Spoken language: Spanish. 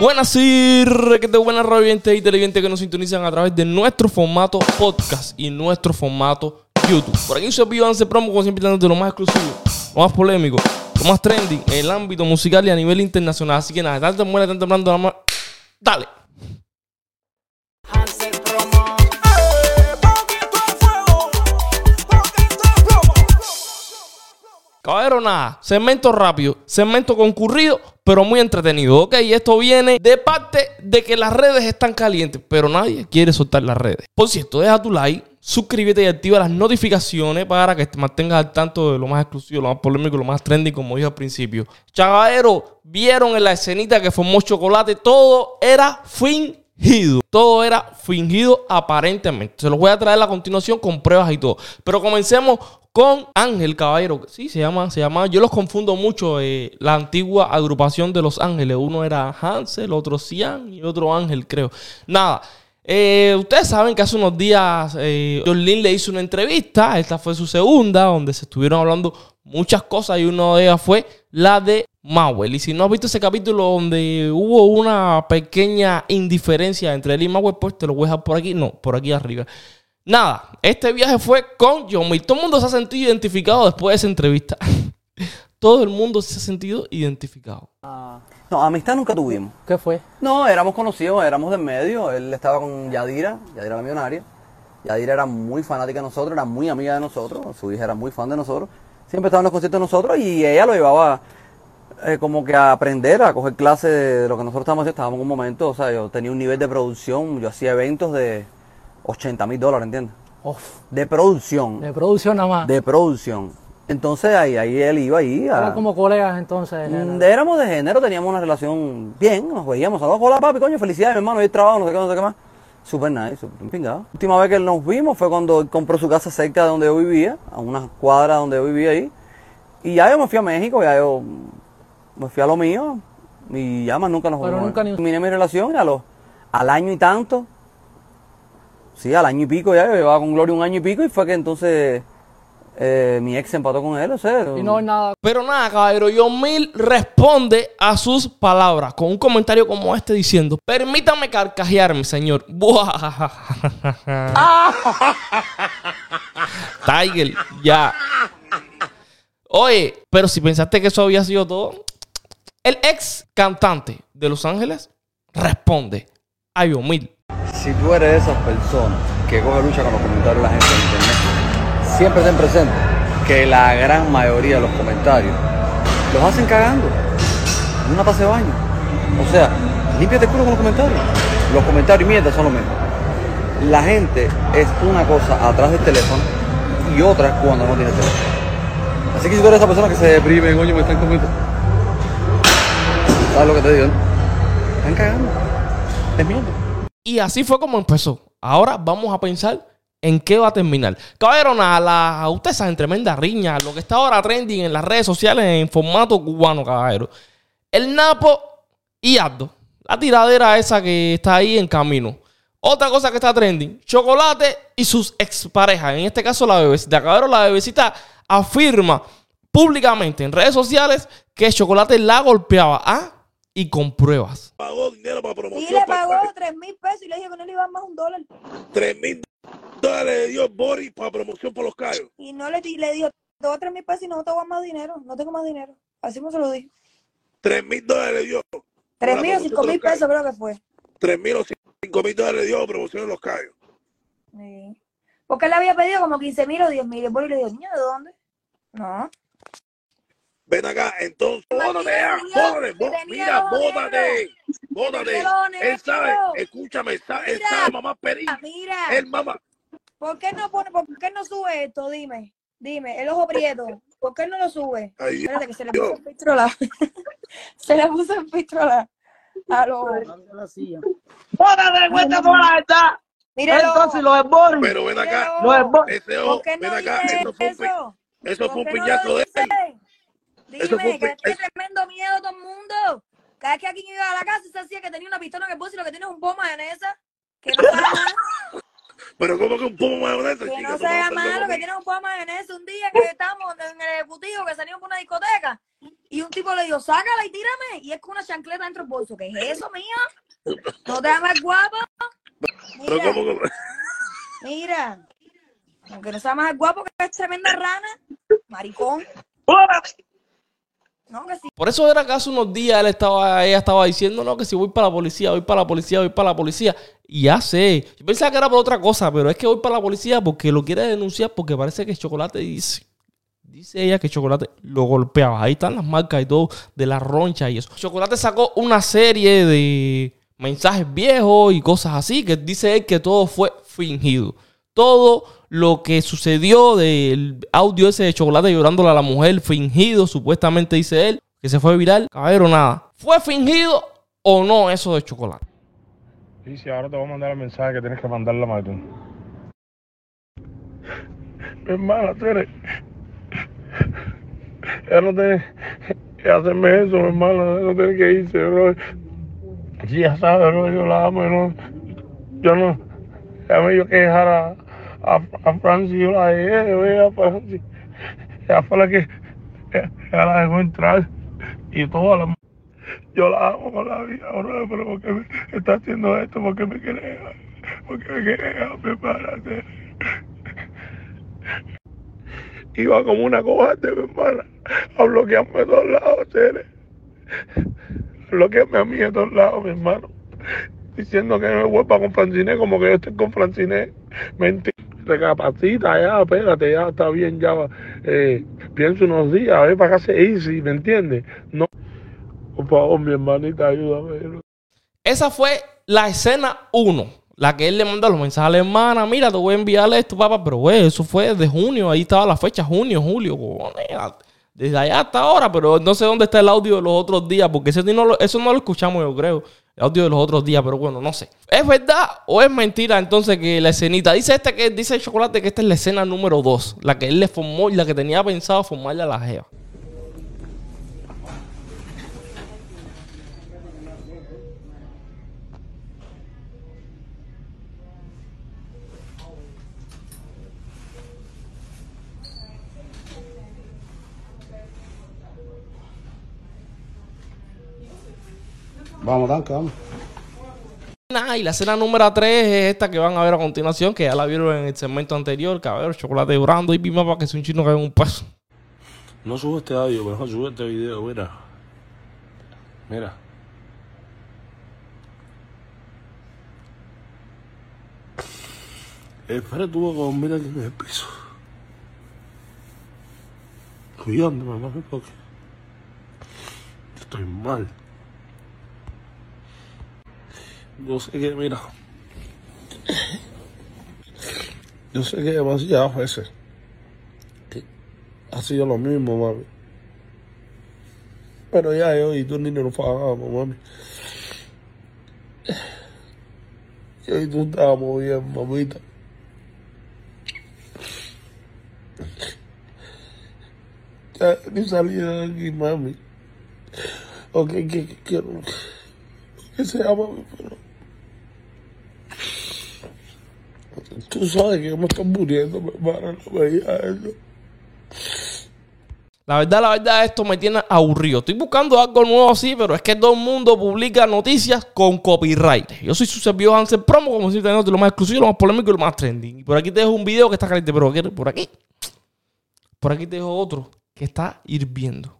Buenas y de buenas radioyentes y televidentes que nos sintonizan a través de nuestro formato podcast y nuestro formato YouTube. Por aquí se servidor Anse Promo, como siempre, de lo más exclusivo, lo más polémico, lo más trending en el ámbito musical y a nivel internacional. Así que nada, tanto muere, tanto hablando, nada más. Dale. Caballero, nada. Segmento rápido, segmento concurrido, pero muy entretenido. Ok, esto viene de parte de que las redes están calientes, pero nadie quiere soltar las redes. Por cierto, deja tu like, suscríbete y activa las notificaciones para que te mantengas al tanto de lo más exclusivo, lo más polémico, lo más trendy, como dije al principio. Caballero, vieron en la escenita que formó Chocolate, todo era fingido. Todo era fingido aparentemente. Se los voy a traer a continuación con pruebas y todo. Pero comencemos con Ángel Caballero. Sí, se llama, se llama. Yo los confundo mucho. Eh, la antigua agrupación de Los Ángeles. Uno era Hansel, otro Cian y otro Ángel, creo. Nada. Eh, ustedes saben que hace unos días eh, John Lynn le hizo una entrevista. Esta fue su segunda, donde se estuvieron hablando muchas cosas y una de ellas fue la de Mauel. Y si no has visto ese capítulo donde hubo una pequeña indiferencia entre él y Mauel, pues te lo voy a dejar por aquí. No, por aquí arriba. Nada, este viaje fue con John Todo el mundo se ha sentido identificado después de esa entrevista. Todo el mundo se ha sentido identificado. no, amistad nunca tuvimos. ¿Qué fue? No, éramos conocidos, éramos del medio. Él estaba con Yadira, Yadira la millonaria. Yadira era muy fanática de nosotros, era muy amiga de nosotros. Su hija era muy fan de nosotros. Siempre estaba en los conciertos de nosotros y ella lo llevaba eh, como que a aprender, a coger clases de lo que nosotros estábamos haciendo. Estábamos en un momento, o sea, yo tenía un nivel de producción, yo hacía eventos de 80 mil dólares, ¿entiendes? De producción. De producción nada más. De producción. Entonces ahí, ahí él iba ahí. A... Eran como colegas entonces. Mm, éramos de género, teníamos una relación bien, nos veíamos. Hola papi, coño, felicidades, mi hermano, hoy trabajo, no sé qué, no sé qué más. Super nice, super pingado. La última vez que nos vimos fue cuando compró su casa cerca de donde yo vivía, a una cuadra donde yo vivía ahí. Y ya yo me fui a México, ya yo me fui a lo mío y ya más nunca nos Pero nunca ni... Terminé mi relación y a los, al año y tanto Sí, al año y pico ya, yo llevaba con Gloria un año y pico y fue que entonces eh, mi ex se empató con él, o sea. Y no es nada. Pero nada, caballero, John Mil responde a sus palabras con un comentario como este diciendo: Permítame carcajearme, señor. Tiger, ya. Oye, pero si pensaste que eso había sido todo, el ex cantante de Los Ángeles responde a John Mil si tú eres de esas personas que coge lucha con los comentarios de la gente en internet, siempre ten presente que la gran mayoría de los comentarios los hacen cagando en una taza de baño. O sea, límpiate el culo con los comentarios. Los comentarios y mierda son lo mismo. La gente es una cosa atrás del teléfono y otra cuando no tiene teléfono. Así que si tú eres esa persona que se deprime, coño, me están comiendo. ¿Sabes lo que te digo? Están cagando. Es. Y así fue como empezó. Ahora vamos a pensar en qué va a terminar. Caballero, a ustedes saben, tremenda riña, lo que está ahora trending en las redes sociales en formato cubano, caballero. El Napo y Aldo. La tiradera esa que está ahí en camino. Otra cosa que está trending, Chocolate y sus exparejas. En este caso, la bebecita. Caballero, la bebecita afirma públicamente en redes sociales que Chocolate la golpeaba. ¿Ah? Y con pruebas. Pagó dinero para promoción. Y le pagó tres mil pesos y le dije que no le iba más un dólar. Tres mil dólares le dio Boris para promoción por los callos. Y no le, le dijo, te doy tres mil pesos y no te voy más dinero, no tengo más dinero. Así me se lo dijo. Tres mil dólares le dio. Tres mil o cinco mil pesos creo que fue. Tres mil o cinco mil dólares le dio promoción en los callos. Sí. Porque él le había pedido como quince mil o diez mil. Y Boris le dijo, niño, ¿de dónde? No. Ven acá, entonces, bótate bótate, mira, bótate, bótate. Él sabe, escúchame, él sabe, mamá Perín. Mira, él mamá. ¿Por qué no pone, por qué no sube esto? Dime, dime, el ojo prieto, ¿por qué no lo sube? Ay, Espérate que se le puso en pistola. se le puso en pistola. A lo... ¡Bótate, cuenta por la verdad! Míralo. Entonces, lo es Boris. Pero ven acá, Lo es Boris. ese ojo, ven acá, eso fue un, eso fue un piñazo de él. Dime, que tiene tremendo miedo todo el mundo. Cada vez que alguien iba a la casa se hacía que tenía una pistola que puse y lo que tiene es un pomo mayonesa. Que no sabe mal. Pero ¿cómo que un pomo mayonesa, Que no sea malo, que tiene un pomo mayonesa. Un día que estábamos en el ejecutivo, que salimos por una discoteca, Y un tipo le dijo, sácala y tírame. Y es con una chancleta dentro del bolso. ¿Qué es eso, mío? ¿No te amas guapo? Pero Mira, ¿cómo que- mira. Aunque no sea más guapo que es tremenda rana. Maricón. Por eso era que hace unos días él estaba, ella estaba diciendo, no, que si voy para la policía, voy para la policía, voy para la policía. Y ya sé. Yo pensaba que era por otra cosa, pero es que voy para la policía porque lo quiere denunciar porque parece que Chocolate dice. Dice ella que Chocolate lo golpeaba. Ahí están las marcas y todo de la roncha y eso. Chocolate sacó una serie de mensajes viejos y cosas así que dice él que todo fue fingido. Todo lo que sucedió del audio ese de Chocolate llorándole a la mujer, fingido, supuestamente dice él, que se fue viral. Caballero, nada. ¿Fue fingido o no eso de Chocolate? Sí, sí, ahora te voy a mandar el mensaje que tienes que mandarle a Maitún. Mi hermana, Tere. Ella no tiene que hacerme eso, mi hermana. Ella no tiene que irse, bro. Ya sabe, bro. Yo la amo, no. Yo no. Ella me dijo que dejara a, a Francis. Yo la dejé, yo a Francis. Ella fue la que. Ella, la dejó entrar. Y toda la. Yo la amo con la vida, bro, pero ¿por qué me está haciendo esto? ¿Por qué me quiere ¿Por qué me quiere dejar? Prepárate. Iba como una cobarde, mi hermana, a bloquearme de todos lados, Tere. A bloquearme a mí de todos lados, mi hermano. Diciendo que no vuelva con Francine como que yo estoy con Francine. Mentira. Recapacita ya, espérate, ya está bien, ya. Eh, piensa unos días, a ver para acá se easy, ¿me entiendes? No. Por favor, mi hermanita, ayúdame. Esa fue la escena 1. La que él le manda los mensajes a la hermana. Mira, te voy a enviarle esto, papá. Pero, güey, eso fue de junio. Ahí estaba la fecha, junio, julio. cojones. Desde allá hasta ahora. Pero no sé dónde está el audio de los otros días. Porque ese no lo- eso no lo escuchamos, yo creo. El audio de los otros días. Pero bueno, no sé. ¿Es verdad o es mentira entonces que la escenita? Dice este que dice el chocolate que esta es la escena número 2. La que él le formó y la que tenía pensado formarle a la jeva. Vamos, Danca, vamos. Nah, y la escena número 3 es esta que van a ver a continuación, que ya la vieron en el segmento anterior, caballero, chocolate llorando y pima para que sea un chino que haga un peso. No subo este audio, mejor subo este video, mira. Mira. Espera, tuvo que dormir aquí en el piso. Cuidándome, mami, porque estoy mal. Yo sé que, mira. Yo sé que demasiadas veces ha sido lo mismo, mami. Pero ya yo y tú ni nos pagamos, mami. Yo y tú estábamos bien, mamita. Ya ni salida aquí, mami. Ok, que, que quiero que sea, mami, pero... Tú sabes que me estoy muriendo, mi hermana, no veía eso. La verdad, la verdad, esto me tiene aburrido. Estoy buscando algo nuevo así, pero es que todo el mundo publica noticias con copyright. Yo soy su servidor Hansel Promo, como si tenemos lo más exclusivo, lo más polémico y lo más trending. Y por aquí te dejo un video que está caliente, pero por aquí, por aquí te dejo otro que está hirviendo.